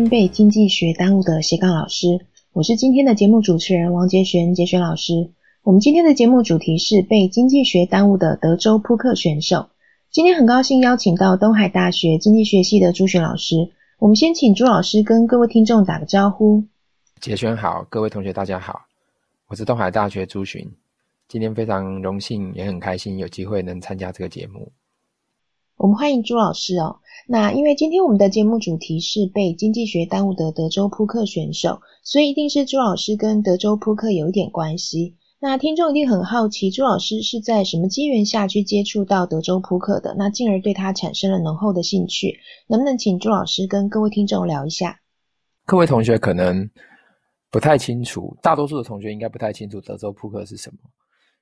被经济学耽误的斜杠老师，我是今天的节目主持人王杰璇，杰璇老师。我们今天的节目主题是被经济学耽误的德州扑克选手。今天很高兴邀请到东海大学经济学系的朱璇老师。我们先请朱老师跟各位听众打个招呼。杰璇好，各位同学大家好，我是东海大学朱璇。今天非常荣幸，也很开心有机会能参加这个节目。我们欢迎朱老师哦。那因为今天我们的节目主题是被经济学耽误的德州扑克选手，所以一定是朱老师跟德州扑克有一点关系。那听众一定很好奇，朱老师是在什么机缘下去接触到德州扑克的？那进而对他产生了浓厚的兴趣。能不能请朱老师跟各位听众聊一下？各位同学可能不太清楚，大多数的同学应该不太清楚德州扑克是什么，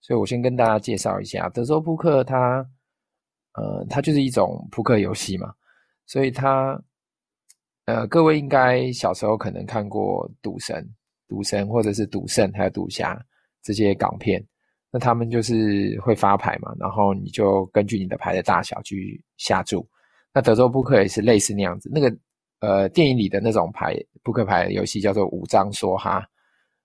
所以我先跟大家介绍一下德州扑克。它，呃，它就是一种扑克游戏嘛。所以它，呃，各位应该小时候可能看过《赌神》《赌神》或者是《赌圣》还有《赌侠》这些港片，那他们就是会发牌嘛，然后你就根据你的牌的大小去下注。那德州扑克也是类似那样子，那个呃电影里的那种牌扑克牌游戏叫做五张梭哈。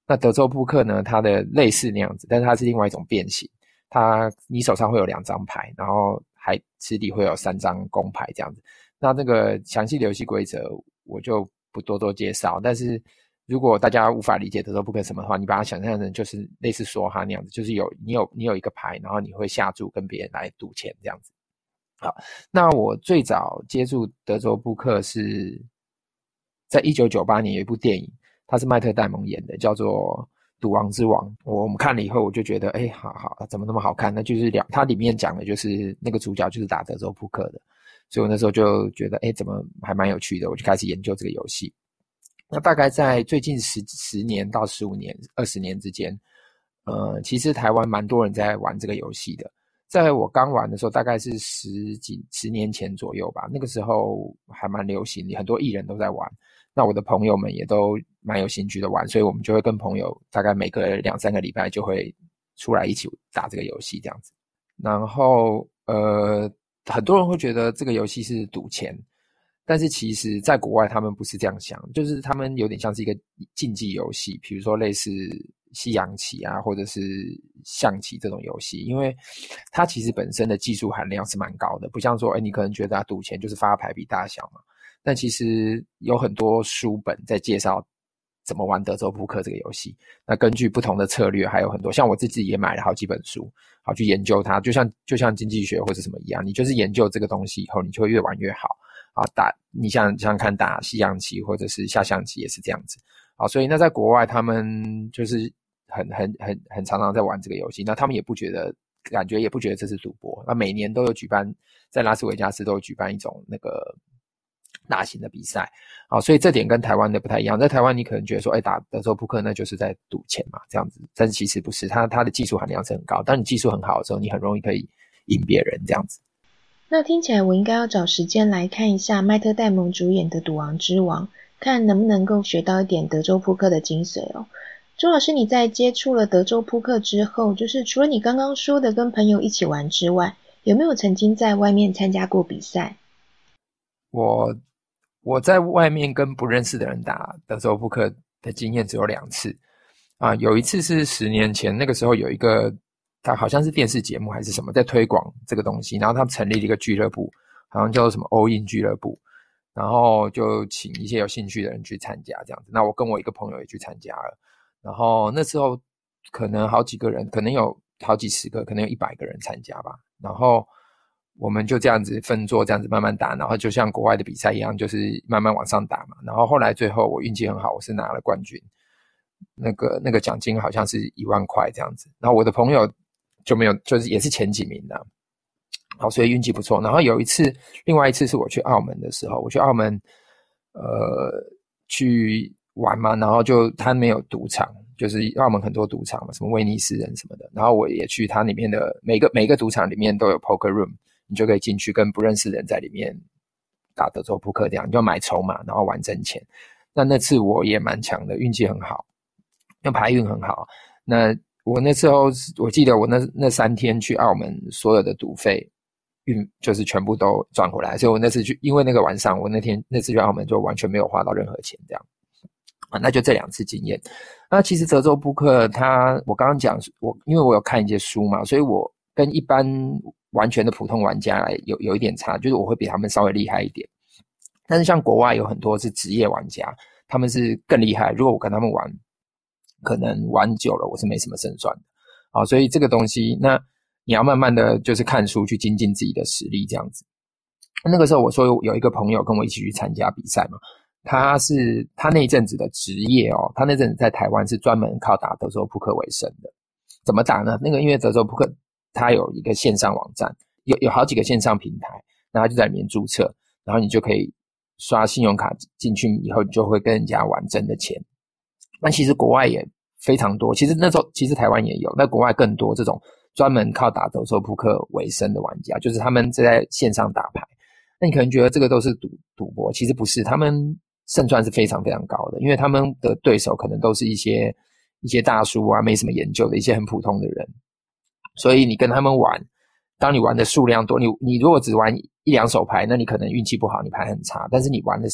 那德州扑克呢，它的类似那样子，但是它是另外一种变形。它你手上会有两张牌，然后还池底会有三张公牌这样子。那这个详细的游戏规则我就不多多介绍，但是如果大家无法理解德州扑克什么的话，你把它想象成就是类似梭哈那样子，就是有你有你有一个牌，然后你会下注跟别人来赌钱这样子。好，那我最早接触德州扑克是在一九九八年有一部电影，它是迈特戴蒙演的，叫做《赌王之王》。我们看了以后，我就觉得，哎，好好，怎么那么好看？那就是两，它里面讲的就是那个主角就是打德州扑克的。所以我那时候就觉得，哎，怎么还蛮有趣的？我就开始研究这个游戏。那大概在最近十十年到十五年、二十年之间，呃，其实台湾蛮多人在玩这个游戏的。在我刚玩的时候，大概是十几十年前左右吧。那个时候还蛮流行，很多艺人都在玩。那我的朋友们也都蛮有兴趣的玩，所以我们就会跟朋友大概每个两三个礼拜就会出来一起打这个游戏这样子。然后，呃。很多人会觉得这个游戏是赌钱，但是其实在国外他们不是这样想，就是他们有点像是一个竞技游戏，比如说类似西洋棋啊，或者是象棋这种游戏，因为它其实本身的技术含量是蛮高的，不像说，哎，你可能觉得赌钱就是发牌比大小嘛，但其实有很多书本在介绍。怎么玩德州扑克这个游戏？那根据不同的策略，还有很多。像我自己也买了好几本书，好去研究它。就像就像经济学或者什么一样，你就是研究这个东西以后，你就会越玩越好啊。打你像像看打西洋棋或者是下象棋也是这样子啊。所以那在国外，他们就是很很很很常常在玩这个游戏。那他们也不觉得，感觉也不觉得这是赌博。那每年都有举办，在拉斯维加斯都有举办一种那个。大型的比赛，好，所以这点跟台湾的不太一样。在台湾，你可能觉得说，哎，打德州扑克那就是在赌钱嘛，这样子。但是其实不是，它它的技术含量是很高。当你技术很好的时候，你很容易可以赢别人这样子。那听起来我应该要找时间来看一下迈特戴蒙主演的《赌王之王》，看能不能够学到一点德州扑克的精髓哦。周老师，你在接触了德州扑克之后，就是除了你刚刚说的跟朋友一起玩之外，有没有曾经在外面参加过比赛？我。我在外面跟不认识的人打德州扑克的经验只有两次，啊，有一次是十年前，那个时候有一个，他好像是电视节目还是什么，在推广这个东西，然后他们成立了一个俱乐部，好像叫做什么欧印俱乐部，然后就请一些有兴趣的人去参加这样子。那我跟我一个朋友也去参加了，然后那时候可能好几个人，可能有好几十个，可能有一百个人参加吧，然后。我们就这样子分桌，这样子慢慢打，然后就像国外的比赛一样，就是慢慢往上打嘛。然后后来最后我运气很好，我是拿了冠军，那个那个奖金好像是一万块这样子。然后我的朋友就没有，就是也是前几名的，好，所以运气不错。然后有一次，另外一次是我去澳门的时候，我去澳门，呃，去玩嘛，然后就他没有赌场，就是澳门很多赌场嘛，什么威尼斯人什么的。然后我也去他里面的每个每个赌场里面都有 poker room。你就可以进去跟不认识的人在里面打德州扑克，这样你就买筹码，然后玩挣钱。那那次我也蛮强的，运气很好，那牌运很好。那我那时候我记得我那那三天去澳门，所有的赌费运就是全部都赚回来。所以我那次去，因为那个晚上我那天那次去澳门就完全没有花到任何钱，这样啊，那就这两次经验。那其实德州扑克它，我刚刚讲我因为我有看一些书嘛，所以我跟一般完全的普通玩家来有有一点差，就是我会比他们稍微厉害一点。但是像国外有很多是职业玩家，他们是更厉害。如果我跟他们玩，可能玩久了我是没什么胜算的啊。所以这个东西，那你要慢慢的就是看书去精进自己的实力，这样子。那个时候我说有一个朋友跟我一起去参加比赛嘛，他是他那一阵子的职业哦，他那阵子在台湾是专门靠打德州扑克为生的。怎么打呢？那个因为德州扑克它有一个线上网站，有有好几个线上平台，然后就在里面注册，然后你就可以。刷信用卡进去以后，你就会跟人家玩真的钱。那其实国外也非常多，其实那时候其实台湾也有，那国外更多这种专门靠打德州扑克为生的玩家，就是他们在线上打牌。那你可能觉得这个都是赌赌博，其实不是，他们胜算是非常非常高的，因为他们的对手可能都是一些一些大叔啊，没什么研究的一些很普通的人，所以你跟他们玩。当你玩的数量多，你你如果只玩一两手牌，那你可能运气不好，你牌很差。但是你玩的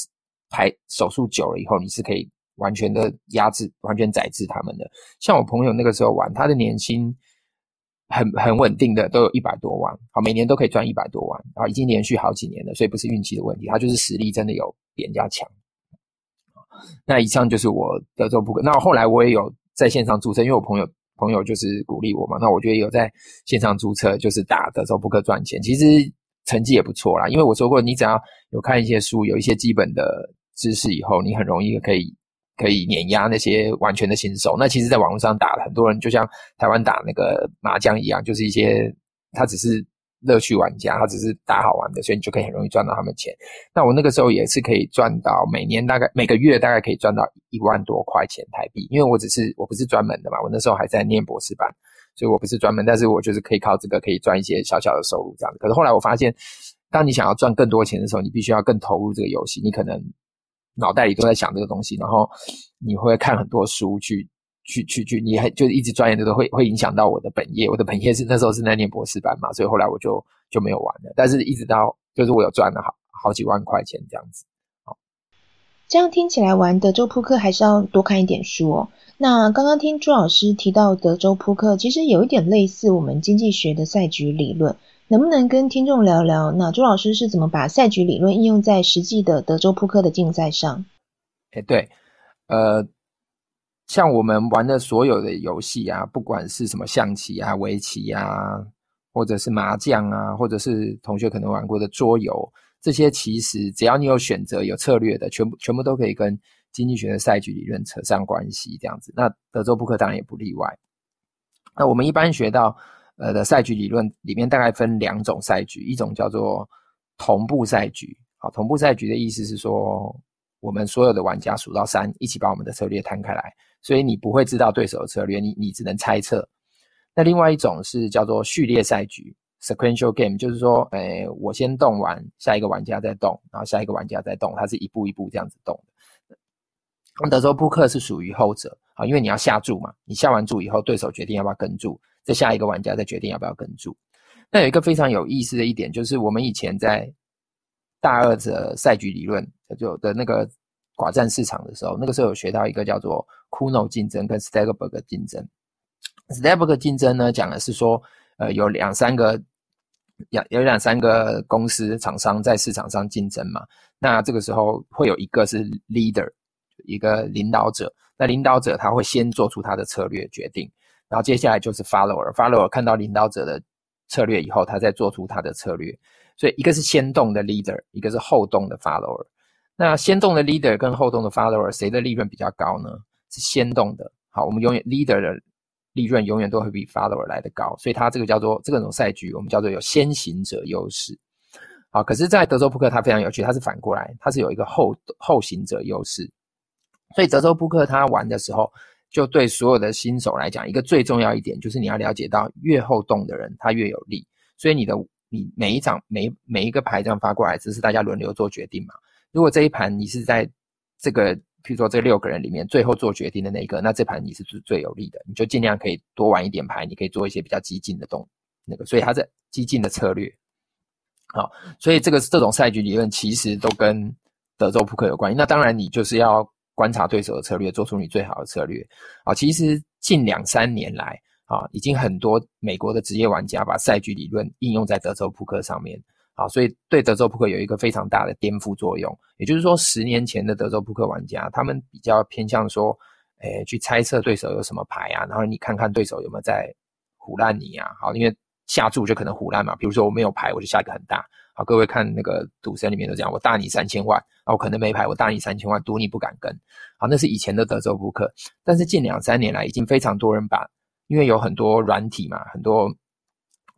牌手数久了以后，你是可以完全的压制、完全宰制他们的。像我朋友那个时候玩，他的年薪很很稳定的，都有一百多万，好，每年都可以赚一百多万，啊，已经连续好几年了，所以不是运气的问题，他就是实力真的有比人家强。那以上就是我德州扑克。那后来我也有在线上注册，因为我朋友。朋友就是鼓励我嘛，那我觉得有在线上租车，就是打德州扑克赚钱，其实成绩也不错啦。因为我说过，你只要有看一些书，有一些基本的知识以后，你很容易可以可以碾压那些完全的新手。那其实，在网络上打很多人就像台湾打那个麻将一样，就是一些他只是。乐趣玩家，他只是打好玩的，所以你就可以很容易赚到他们钱。那我那个时候也是可以赚到，每年大概每个月大概可以赚到一万多块钱台币。因为我只是我不是专门的嘛，我那时候还在念博士班，所以我不是专门，但是我就是可以靠这个可以赚一些小小的收入这样子。可是后来我发现，当你想要赚更多钱的时候，你必须要更投入这个游戏，你可能脑袋里都在想这个东西，然后你会看很多书去。去去去，你还就一直钻研这个，会会影响到我的本业。我的本业是那时候是在念博士班嘛，所以后来我就就没有玩了。但是一直到就是我有赚了好好几万块钱这样子。好，这样听起来玩德州扑克还是要多看一点书哦。那刚刚听朱老师提到德州扑克，其实有一点类似我们经济学的赛局理论，能不能跟听众聊聊？那朱老师是怎么把赛局理论应用在实际的德州扑克的竞赛上？哎，对，呃。像我们玩的所有的游戏啊，不管是什么象棋啊、围棋啊，或者是麻将啊，或者是同学可能玩过的桌游，这些其实只要你有选择、有策略的，全部全部都可以跟经济学的赛局理论扯上关系。这样子，那德州扑克当然也不例外。那我们一般学到呃的赛局理论里面，大概分两种赛局，一种叫做同步赛局。好，同步赛局的意思是说，我们所有的玩家数到三，一起把我们的策略摊开来。所以你不会知道对手的策略，你你只能猜测。那另外一种是叫做序列赛局 （sequential game），就是说，诶，我先动完，下一个玩家再动，然后下一个玩家再动，它是一步一步这样子动的。德州扑克是属于后者啊，因为你要下注嘛，你下完注以后，对手决定要不要跟注，再下一个玩家再决定要不要跟注。那有一个非常有意思的一点，就是我们以前在大二的赛局理论就的那个。寡占市场的时候，那个时候有学到一个叫做 Kuno 竞争跟 Stagberg 竞争。Stagberg 竞争呢，讲的是说，呃，有两三个，有有两三个公司厂商在市场上竞争嘛。那这个时候会有一个是 leader，一个领导者。那领导者他会先做出他的策略决定，然后接下来就是 follower，follower 看到领导者的策略以后，他再做出他的策略。所以一个是先动的 leader，一个是后动的 follower。那先动的 leader 跟后动的 follower，谁的利润比较高呢？是先动的。好，我们永远 leader 的利润永远都会比 follower 来的高，所以它这个叫做这个种赛局，我们叫做有先行者优势。好，可是，在德州扑克它非常有趣，它是反过来，它是有一个后后行者优势。所以德州扑克它玩的时候，就对所有的新手来讲，一个最重要一点就是你要了解到，越后动的人他越有利。所以你的你每一张每每一个牌这样发过来，只是大家轮流做决定嘛。如果这一盘你是在这个，譬如说这六个人里面最后做决定的那一个，那这盘你是最最有利的，你就尽量可以多玩一点牌，你可以做一些比较激进的动那个，所以它是激进的策略。好，所以这个这种赛局理论其实都跟德州扑克有关系。那当然，你就是要观察对手的策略，做出你最好的策略。啊，其实近两三年来，啊，已经很多美国的职业玩家把赛局理论应用在德州扑克上面。啊，所以对德州扑克有一个非常大的颠覆作用。也就是说，十年前的德州扑克玩家，他们比较偏向说，诶，去猜测对手有什么牌啊，然后你看看对手有没有在唬烂你啊。好，因为下注就可能唬烂嘛。比如说我没有牌，我就下一个很大。好，各位看那个赌神里面都这样，我大你三千万，啊，我可能没牌，我大你三千万，赌你不敢跟。好，那是以前的德州扑克，但是近两三年来，已经非常多人把，因为有很多软体嘛，很多。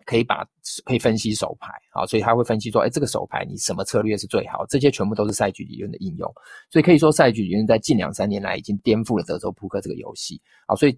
可以把可以分析手牌啊，所以他会分析说，哎，这个手牌你什么策略是最好？这些全部都是赛局理论的应用，所以可以说赛局理论在近两三年来已经颠覆了德州扑克这个游戏啊。所以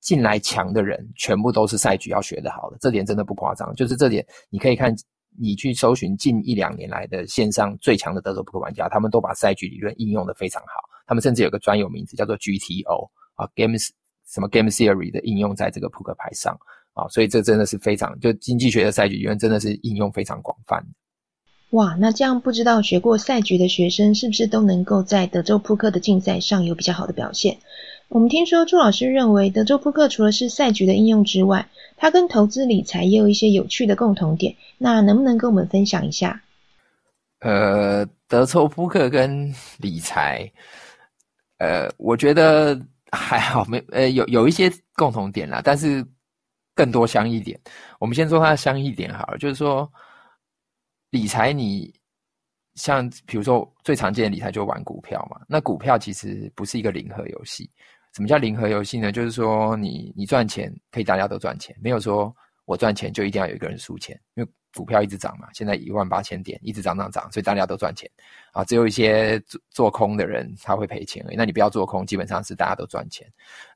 进来强的人全部都是赛局要学的好的，这点真的不夸张。就是这点，你可以看你去搜寻近一两年来的线上最强的德州扑克玩家，他们都把赛局理论应用的非常好。他们甚至有个专有名字叫做 GTO 啊，Games 什么 Game Theory 的应用在这个扑克牌上。啊，所以这真的是非常，就经济学的赛局理论真的是应用非常广泛。哇，那这样不知道学过赛局的学生是不是都能够在德州扑克的竞赛上有比较好的表现？我们听说朱老师认为德州扑克除了是赛局的应用之外，它跟投资理财也有一些有趣的共同点。那能不能跟我们分享一下？呃，德州扑克跟理财，呃，我觉得还好，没呃有有一些共同点啦，但是。更多相异点，我们先说它的相异点好了。就是说，理财你像比如说最常见的理财就玩股票嘛。那股票其实不是一个零和游戏。什么叫零和游戏呢？就是说你你赚钱可以大家都赚钱，没有说我赚钱就一定要有一个人输钱。因为股票一直涨嘛，现在一万八千点一直涨涨涨，所以大家都赚钱啊。只有一些做做空的人他会赔钱而已。那你不要做空，基本上是大家都赚钱。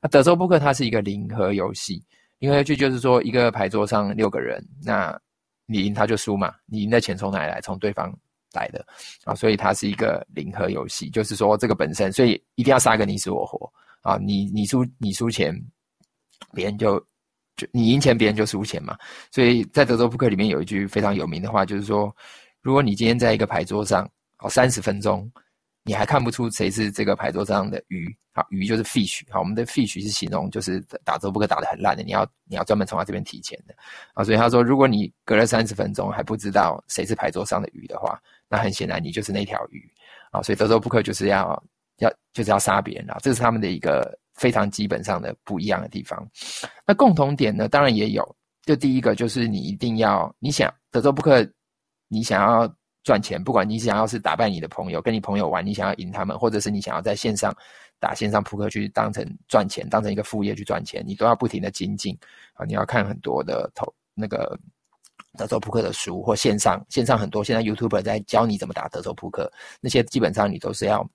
那德州扑克它是一个零和游戏。因为就就是说，一个牌桌上六个人，那你赢他就输嘛。你赢的钱从哪来？从对方来的啊，所以它是一个零和游戏。就是说，这个本身，所以一定要杀个你死我活啊。你你输你输钱，别人就就你赢钱，别人就输钱嘛。所以在德州扑克里面有一句非常有名的话，就是说，如果你今天在一个牌桌上哦三十分钟。你还看不出谁是这个牌桌上的鱼？好，鱼就是 fish。好，我们的 fish 是形容就是打周扑克打得很烂的，你要你要专门从他这边提钱的啊。所以他说，如果你隔了三十分钟还不知道谁是牌桌上的鱼的话，那很显然你就是那条鱼啊。所以德州扑克就是要要就是要杀别人啊，这是他们的一个非常基本上的不一样的地方。那共同点呢，当然也有。就第一个就是你一定要你想德州扑克，你想要。赚钱，不管你想要是打败你的朋友，跟你朋友玩，你想要赢他们，或者是你想要在线上打线上扑克去当成赚钱，当成一个副业去赚钱，你都要不停的精进啊！你要看很多的投那个德州扑克的书，或线上线上很多现在 YouTube 在教你怎么打德州扑克，那些基本上你都是要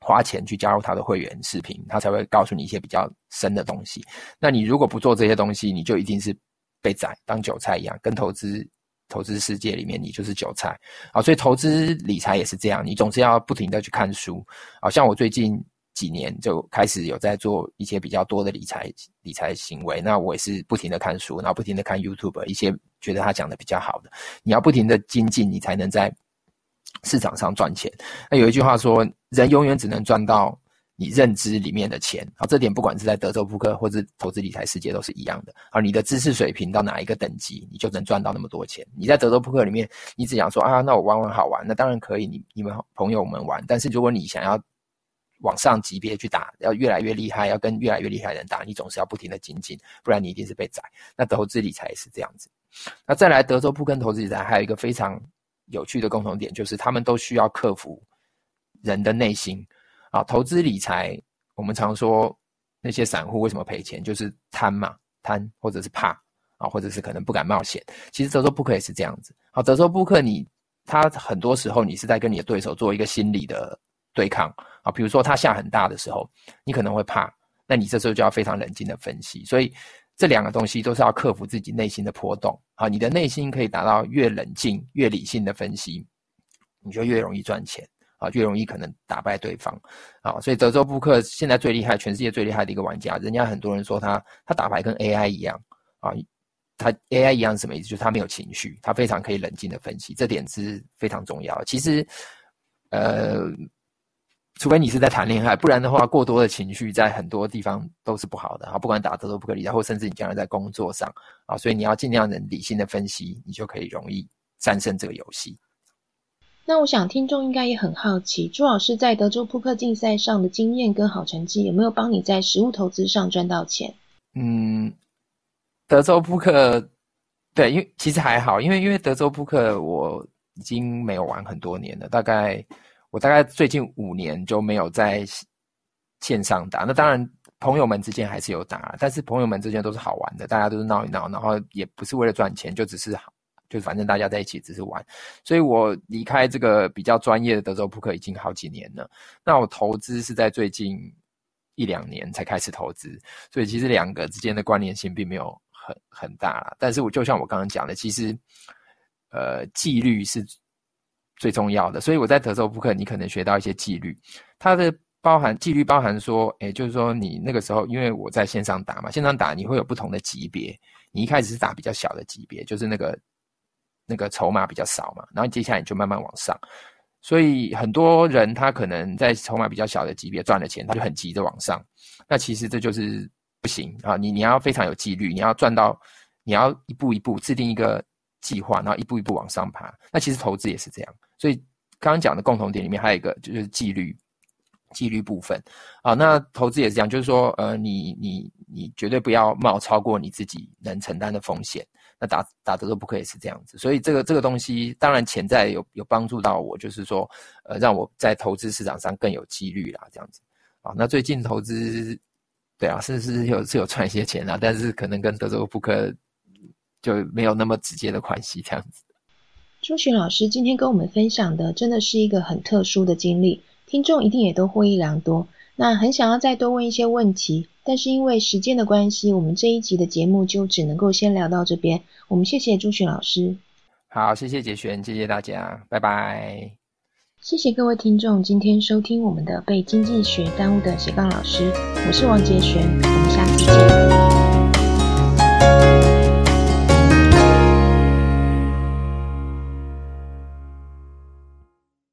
花钱去加入他的会员视频，他才会告诉你一些比较深的东西。那你如果不做这些东西，你就一定是被宰当韭菜一样，跟投资。投资世界里面，你就是韭菜啊！所以投资理财也是这样，你总是要不停的去看书啊。像我最近几年就开始有在做一些比较多的理财理财行为，那我也是不停的看书，然后不停的看 YouTube 一些觉得他讲的比较好的，你要不停的精进，你才能在市场上赚钱。那有一句话说，人永远只能赚到。你认知里面的钱，好，这点不管是在德州扑克或者投资理财世界都是一样的。而，你的知识水平到哪一个等级，你就能赚到那么多钱。你在德州扑克里面，你只想说啊，那我玩玩好玩，那当然可以，你你们朋友们玩。但是如果你想要往上级别去打，要越来越厉害，要跟越来越厉害的人打，你总是要不停的精进，不然你一定是被宰。那投资理财也是这样子。那再来，德州扑克投资理财还有一个非常有趣的共同点，就是他们都需要克服人的内心。啊，投资理财，我们常说那些散户为什么赔钱，就是贪嘛，贪或者是怕啊，或者是可能不敢冒险。其实德州扑克也是这样子。好，德州扑克你他很多时候你是在跟你的对手做一个心理的对抗啊，比如说他下很大的时候，你可能会怕，那你这时候就要非常冷静的分析。所以这两个东西都是要克服自己内心的波动。啊，你的内心可以达到越冷静、越理性的分析，你就越容易赚钱。啊，越容易可能打败对方，啊，所以德州扑克现在最厉害，全世界最厉害的一个玩家，人家很多人说他他打牌跟 AI 一样，啊，他 AI 一样是什么意思？就是他没有情绪，他非常可以冷静的分析，这点是非常重要。其实，呃，除非你是在谈恋爱，不然的话，过多的情绪在很多地方都是不好的啊。不管打德州扑克里，或甚至你将来在工作上啊，所以你要尽量的理性的分析，你就可以容易战胜这个游戏。那我想听众应该也很好奇，朱老师在德州扑克竞赛上的经验跟好成绩，有没有帮你在实物投资上赚到钱？嗯，德州扑克，对，因为其实还好，因为因为德州扑克我已经没有玩很多年了，大概我大概最近五年就没有在线上打。那当然，朋友们之间还是有打，但是朋友们之间都是好玩的，大家都是闹一闹，然后也不是为了赚钱，就只是好。就反正大家在一起只是玩，所以我离开这个比较专业的德州扑克已经好几年了。那我投资是在最近一两年才开始投资，所以其实两个之间的关联性并没有很很大了。但是我就像我刚刚讲的，其实呃纪律是最重要的。所以我在德州扑克，你可能学到一些纪律，它的包含纪律包含说，哎，就是说你那个时候，因为我在线上打嘛，线上打你会有不同的级别，你一开始是打比较小的级别，就是那个。那个筹码比较少嘛，然后接下来你就慢慢往上，所以很多人他可能在筹码比较小的级别赚了钱，他就很急着往上。那其实这就是不行啊！你你要非常有纪律，你要赚到，你要一步一步制定一个计划，然后一步一步往上爬。那其实投资也是这样，所以刚刚讲的共同点里面还有一个就是纪律，纪律部分啊。那投资也是这样，就是说呃，你你你绝对不要冒超过你自己能承担的风险。打打德州扑克也是这样子，所以这个这个东西当然潜在有有帮助到我，就是说，呃，让我在投资市场上更有几率啦，这样子。啊，那最近投资，对啊，是是有是有赚一些钱啦，但是可能跟德州扑克就没有那么直接的关系，这样子。朱璇老师今天跟我们分享的，真的是一个很特殊的经历，听众一定也都获益良多。那很想要再多问一些问题。但是因为时间的关系，我们这一集的节目就只能够先聊到这边。我们谢谢朱迅老师。好，谢谢杰璇，谢谢大家，拜拜。谢谢各位听众今天收听我们的被经济学耽误的斜杠老师，我是王杰璇，我们下次见。